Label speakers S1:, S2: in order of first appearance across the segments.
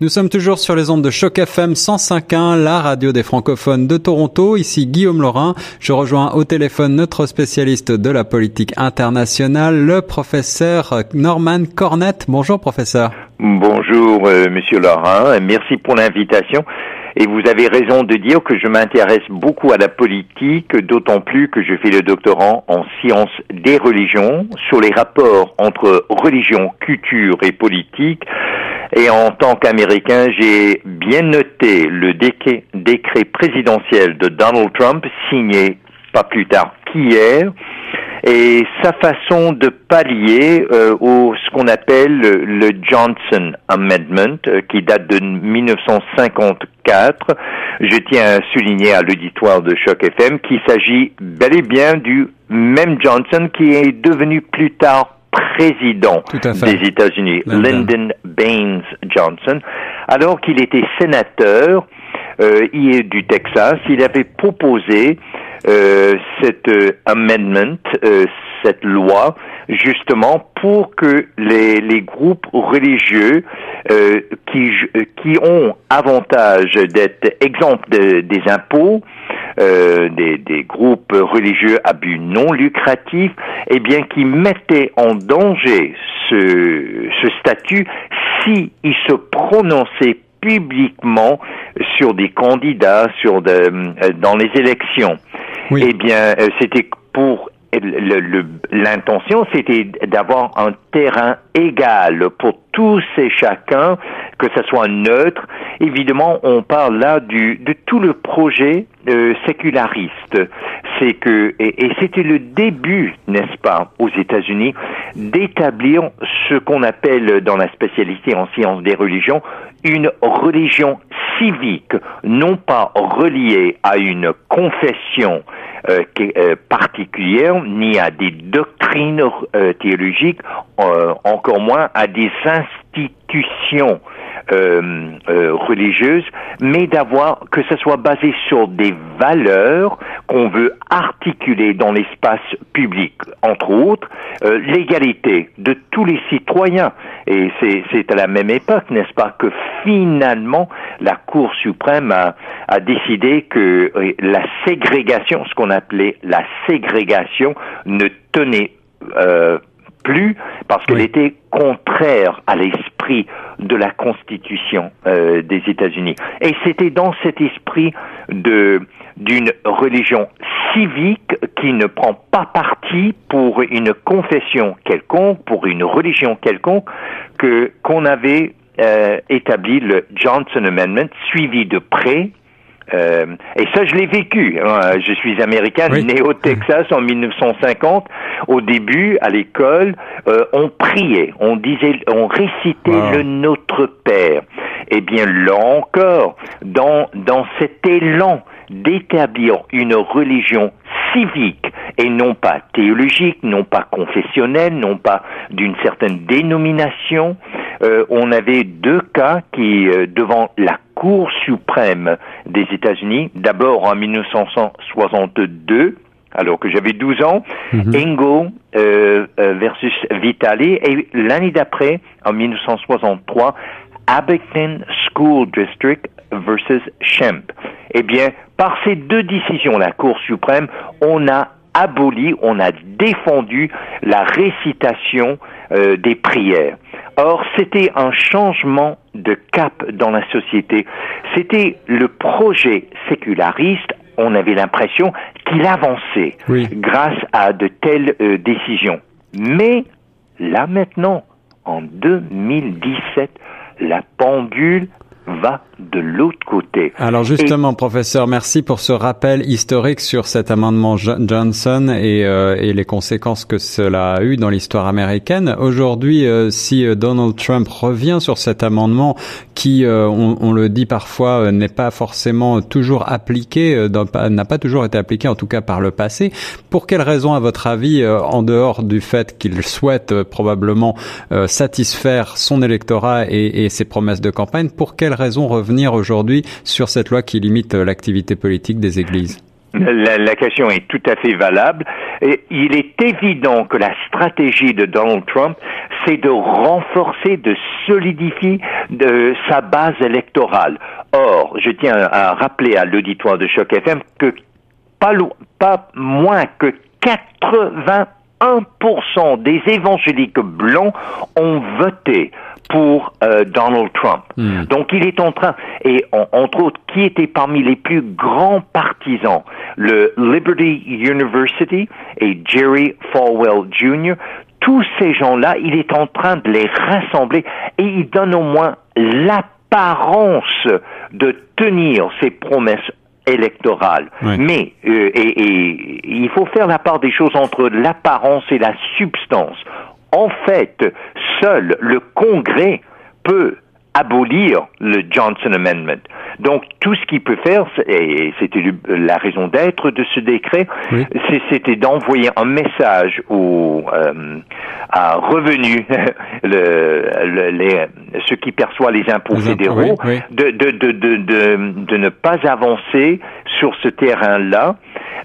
S1: Nous sommes toujours sur les ondes de Choc FM 105.1, la radio des francophones de Toronto. Ici Guillaume Laurin. Je rejoins au téléphone notre spécialiste de la politique internationale, le professeur Norman Cornett. Bonjour professeur.
S2: Bonjour euh, monsieur Laurin, merci pour l'invitation. Et vous avez raison de dire que je m'intéresse beaucoup à la politique, d'autant plus que je fais le doctorat en sciences des religions sur les rapports entre religion, culture et politique. Et en tant qu'Américain, j'ai bien noté le décret, présidentiel de Donald Trump signé pas plus tard qu'hier et sa façon de pallier euh, au ce qu'on appelle le Johnson Amendment euh, qui date de 1954. Je tiens à souligner à l'auditoire de Choc FM qu'il s'agit bel et bien du même Johnson qui est devenu plus tard président des États-Unis, Lyndon Baines Johnson, alors qu'il était sénateur euh, du Texas, il avait proposé euh, cette euh, amendment, euh, cette loi, justement pour que les, les groupes religieux euh, qui, qui ont avantage d'être exempts des impôts, des, des, groupes religieux à but non lucratif, eh bien, qui mettaient en danger ce, ce statut s'ils se prononçaient publiquement sur des candidats sur de, dans les élections. Eh bien, euh, c'était pour l'intention, c'était d'avoir un terrain égal pour tous et chacun, que ce soit neutre. Évidemment, on parle là du, de tout le projet euh, séculariste. C'est que et, c'était le début, n'est-ce pas, aux États-Unis, d'établir ce qu'on appelle dans la spécialité en sciences des religions une religion civique, non pas reliée à une confession particulière, ni à des doctrines euh, théologiques, encore moins à des institutions euh, euh, religieuse, mais d'avoir que ce soit basé sur des valeurs qu'on veut articuler dans l'espace public, entre autres euh, l'égalité de tous les citoyens. Et c'est à la même époque, n'est-ce pas, que finalement la Cour suprême a, a décidé que la ségrégation, ce qu'on appelait la ségrégation, ne tenait euh, plus parce qu'elle était contraire à l'esprit de la Constitution euh, des États-Unis. Et c'était dans cet esprit de d'une religion civique qui ne prend pas parti pour une confession quelconque, pour une religion quelconque, que qu'on avait euh, établi le Johnson Amendment, suivi de près euh, et ça, je l'ai vécu. Hein. Je suis américain, né au Texas en 1950. Au début, à l'école, euh, on priait, on disait, on récitait le Notre Père. Eh bien, là encore, dans dans cet élan d'établir une religion civique et non pas théologique, non pas confessionnelle, non pas d'une certaine dénomination. Euh, on avait deux cas qui, euh, devant la Cour suprême des États-Unis, d'abord en 1962, alors que j'avais 12 ans, mhm. Engo euh, versus Vitali, et l'année d'après, en 1963, Abington School District versus Shemp. Eh bien, par ces deux décisions, la Cour suprême, on a aboli, on a défendu la récitation euh, des prières. Or, c'était un changement de cap dans la société. C'était le projet séculariste, on avait l'impression qu'il avançait grâce à de telles euh, décisions. Mais là maintenant, en 2017, la pendule va de l'autre côté.
S1: Alors justement, professeur, merci pour ce rappel historique sur cet amendement Johnson et, euh, et, les conséquences que cela a eu dans l'histoire américaine. Aujourd'hui, euh, si euh, Donald Trump revient sur cet amendement qui, on, on, le dit parfois, n'est pas forcément toujours appliqué, n'a pas toujours été appliqué, en tout cas par le passé, pour quelles raisons, à votre avis, en dehors du fait qu'il souhaite probablement satisfaire son électorat et, et ses promesses de campagne, pour quelles raison revenir aujourd'hui sur cette loi qui limite l'activité politique des églises
S2: La, question est tout à fait valable. Et il est évident que la stratégie de Donald Trump, c'est de renforcer, de solidifier de sa base électorale. Or, je tiens à rappeler à l'auditoire de Choc FM que pas, pas moins que 81% des évangéliques blancs ont voté pour euh, Donald Trump. Hmm. Donc il est en train, et entre autres, qui était parmi les plus grands partisans, le Liberty University et Jerry Falwell Jr., tous ces gens-là, il est en train de les rassembler et il donne au moins l'apparence de tenir ses promesses électorales. Mais euh, et, et, il faut faire la part des choses entre l'apparence et la substance. En fait, seul le Congrès peut abolir le Johnson Amendment. Donc tout ce qu'il peut faire, et c'était la raison d'être de ce décret, c'était d'envoyer un message aux euh, à revenus, le, les, ceux qui perçoivent les impôts fédéraux, De, de, de, de, de ne pas avancer sur ce terrain-là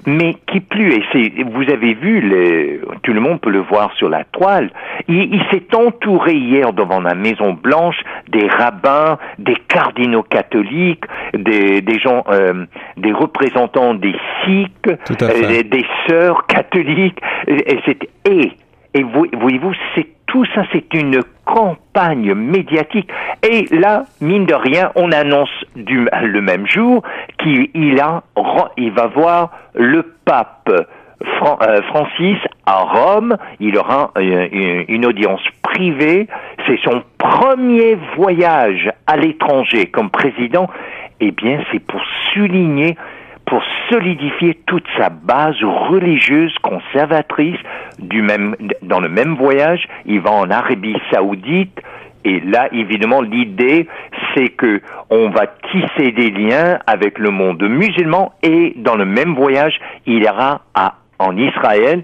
S2: mais qui plus, et vous avez vu, les, tout le monde peut le voir sur la toile, il, s'est entouré hier devant la Maison Blanche des rabbins, des cardinaux catholiques, des, des gens, euh, des représentants des sikhs, euh, des sœurs catholiques, et, et, et voyez-vous, c'est tout ça, c'est une campagne médiatique. Et là, mine de rien, on annonce du, le même jour qu'il il va voir le pape euh, Francis à Rome. Il aura euh, une audience privée. C'est son premier voyage à l'étranger comme président. Eh bien, c'est pour souligner pour solidifier toute sa base religieuse conservatrice du même, dans le même voyage. Il va en Arabie Saoudite. Et là, évidemment, l'idée, c'est que on va tisser des liens avec le monde musulman et dans le même voyage, il ira à en Israël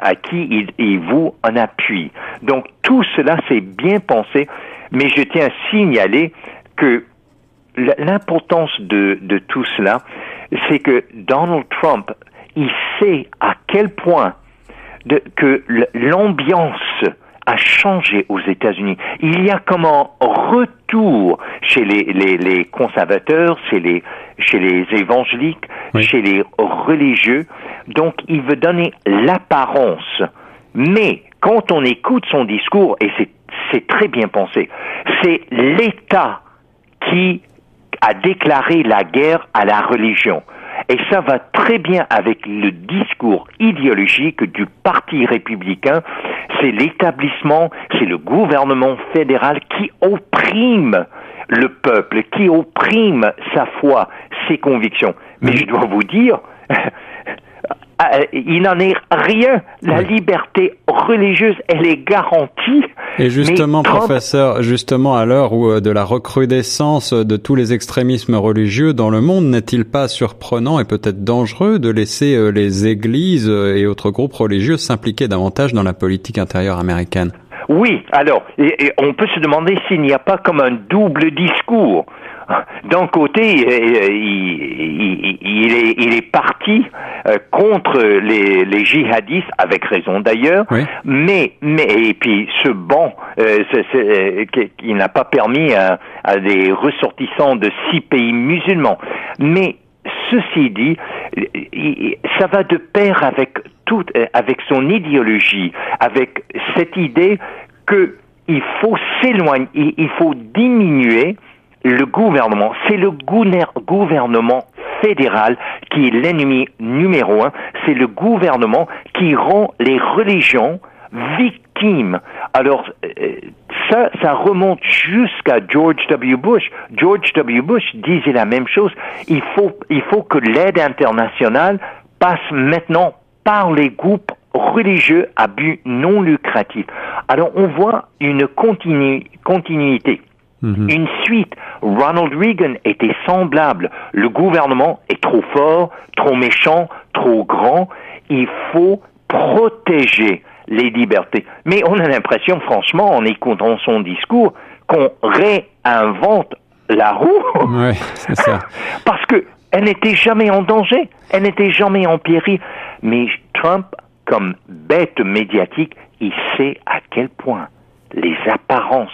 S2: à qui il, il voue un appui. Donc tout cela, c'est bien pensé, mais je tiens à signaler que l'importance de, de tout cela, c'est que Donald Trump, il sait à quel point de, que l'ambiance a changé aux États-Unis. Il y a comme un retour chez les, les, les conservateurs, chez les, chez les évangéliques, chez les religieux. Donc, il veut donner l'apparence. Mais quand on écoute son discours, et c'est très bien pensé, c'est l'État qui a déclaré la guerre à la religion. Et ça va très bien avec le discours idéologique du Parti républicain. C'est l'établissement, c'est le gouvernement fédéral qui opprime le peuple, qui opprime sa foi, ses convictions. Mais je dois vous dire, il n'en est rien. La liberté religieuse, elle est garantie.
S1: Et justement, professeur, justement, à l'heure où euh, de la recrudescence de tous les extrémismes religieux dans le monde, n'est-il pas surprenant et peut-être dangereux de laisser euh, les églises et autres groupes religieux s'impliquer davantage dans la politique intérieure américaine?
S2: Oui, alors, on peut se demander s'il n'y a pas comme un double discours d'un côté, il, est, parti euh, contre les, djihadistes, avec raison d'ailleurs, mais, mais, et puis ce banc, euh, euh, qui n'a pas permis à, des ressortissants de six pays musulmans. Mais ceci dit, ça va de pair avec tout, avec son idéologie, avec cette idée que il faut s'éloigner, il faut diminuer le gouvernement, c'est le gouvernement fédéral qui est l'ennemi numéro un, c'est le gouvernement qui rend les religions victimes. Alors, euh, ça, ça remonte jusqu'à George W. Bush. George W. Bush disait la même chose. Il faut, il faut que l'aide internationale passe maintenant par les groupes religieux à but non lucratif. Alors, on voit une continuité. Mhm. Une suite. Ronald Reagan était semblable. Le gouvernement est trop fort, trop méchant, trop grand. Il faut protéger les libertés. Mais on a l'impression, franchement, en écoutant son discours, qu'on réinvente la roue.
S1: Ouais, c'est ça.
S2: Parce que Elle n'était jamais en danger, elle n'était jamais en péril. Mais Trump, comme bête médiatique, il sait à quel point les apparences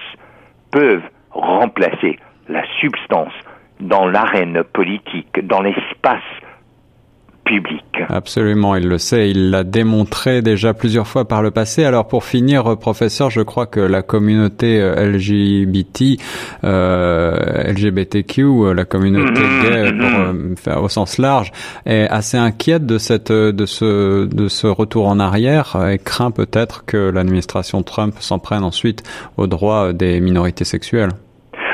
S2: peuvent remplacer la substance dans l'arène politique, dans l'espace public.
S1: Absolument, il le sait, il l'a démontré déjà plusieurs fois par le passé. Alors pour finir, professeur, je crois que la communauté euh, LGBT, euh, LGBTQ, euh, la communauté mm-hmm. gay mm-hmm. au sens large, est assez inquiète de cette de ce de ce retour en arrière et craint peut-être que l'administration Trump s'en prenne ensuite aux droits des minorités sexuelles.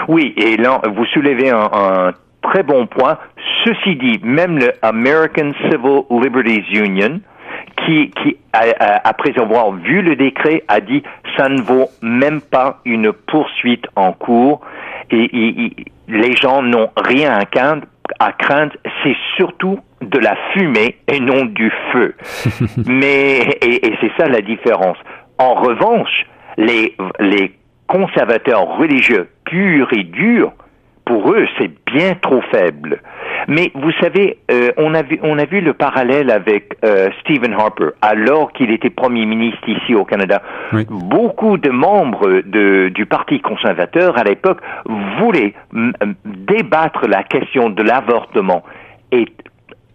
S2: Oui, et là, vous soulevez un, un très bon point. Ceci dit, même le American Civil Liberties Union, qui, qui après avoir vu le décret, a dit ça ne vaut même pas une poursuite en cours et, les gens n'ont rien à craindre. À craindre, c'est surtout de la fumée et non du feu. Mais et, et c'est ça la différence. En revanche, les les conservateurs religieux purs et durs pour eux, c'est bien trop faible. Mais vous savez, euh, on, a vu, on a vu le parallèle avec euh, Stephen Harper, alors qu'il était Premier ministre ici au Canada. Beaucoup de membres de, du Parti conservateur à l'époque voulaient débattre la question de l'avortement. Et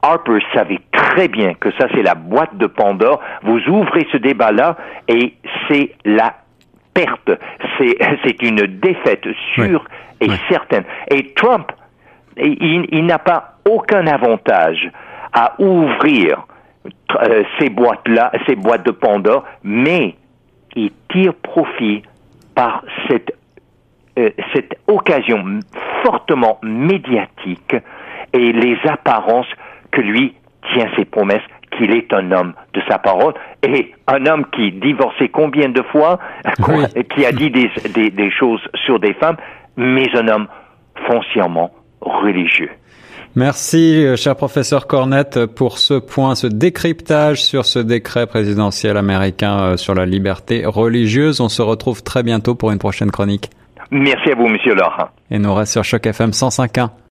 S2: Harper savait très bien que ça, c'est la boîte de Pandore. Vous ouvrez ce débat-là et c'est la perte. C'est une défaite sûre et certaine. Et Trump, il, n'a pas aucun avantage à ouvrir euh, ces boîtes-là, ces boîtes de Pandore, mais il tire profit par cette, euh, cette occasion fortement médiatique et les apparences que lui tient ses promesses qu'il est un homme de sa parole et un homme qui divorçait combien de fois, qui a dit des, des, des choses sur des femmes, mais un homme foncièrement religieux.
S1: Merci, euh, cher professeur Cornette, pour ce point, ce décryptage sur ce décret présidentiel américain euh, sur la liberté religieuse. On se retrouve très bientôt pour une prochaine chronique.
S2: Merci à vous, monsieur Laurent.
S1: Et nous reste sur Choc FM 105.1.